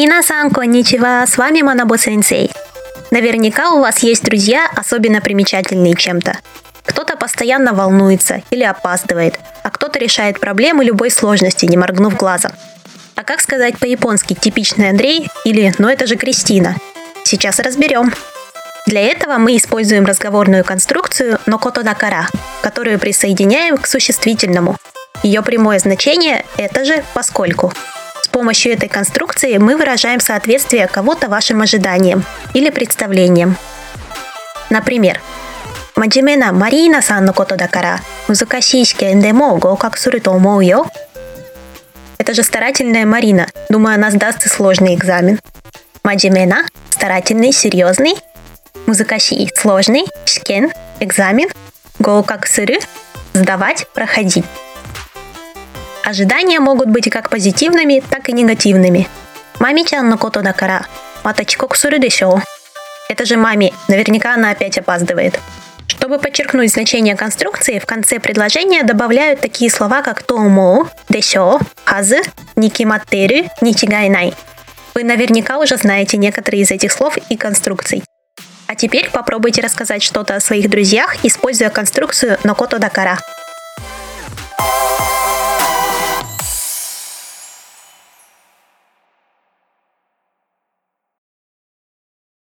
Минасан, конничева, с вами Манабо Сенсей. Наверняка у вас есть друзья, особенно примечательные чем-то. Кто-то постоянно волнуется или опаздывает, а кто-то решает проблемы любой сложности, не моргнув глазом. А как сказать по-японски «типичный Андрей» или «но это же Кристина»? Сейчас разберем. Для этого мы используем разговорную конструкцию «нокото дакара», которую присоединяем к существительному. Ее прямое значение – это же «поскольку» помощью этой конструкции мы выражаем соответствие кого-то вашим ожиданиям или представлениям. Например, Маджимена Марина сан но кото дакара. Музыкасишке эндемо го как суры то умоу. Это же старательная Марина. Думаю, она сдаст и сложный экзамен. Маджимена – старательный, серьезный. Музыкаши – сложный. Шкен – экзамен. гоу как суры – сдавать, проходить. Ожидания могут быть как позитивными, так и негативными. Мами-чан на кото дакара. Мата чикоку сыры дешево. Это же маме. Наверняка она опять опаздывает. Чтобы подчеркнуть значение конструкции, в конце предложения добавляют такие слова, как томо, дешо, хазы, никиматтерю, ничигайнай. Вы наверняка уже знаете некоторые из этих слов и конструкций. А теперь попробуйте рассказать что-то о своих друзьях, используя конструкцию «нокото дакара».